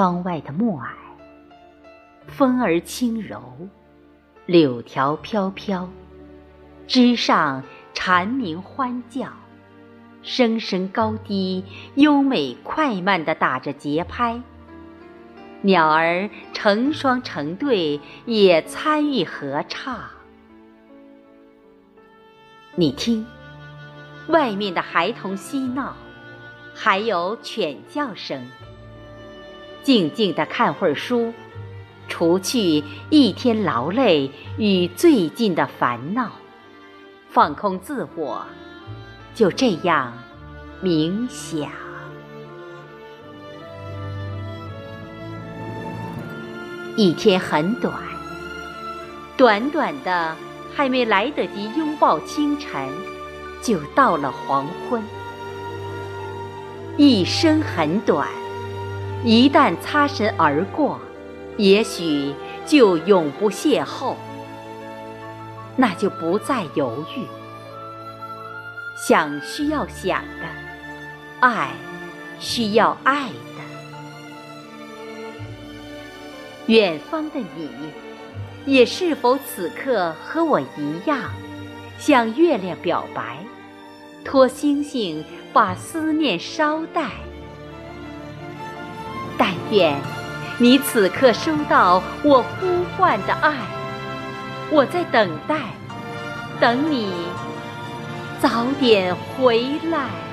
窗外的暮霭，风儿轻柔，柳条飘飘，枝上蝉鸣欢叫，声声高低，优美快慢地打着节拍。鸟儿成双成对，也参与合唱。你听，外面的孩童嬉闹，还有犬叫声。静静地看会儿书，除去一天劳累与最近的烦恼，放空自我，就这样冥想。一天很短，短短的，还没来得及拥抱清晨，就到了黄昏。一生很短。一旦擦身而过，也许就永不邂逅。那就不再犹豫，想需要想的，爱需要爱的。远方的你，也是否此刻和我一样，向月亮表白，托星星把思念捎带？点你此刻收到我呼唤的爱，我在等待，等你早点回来。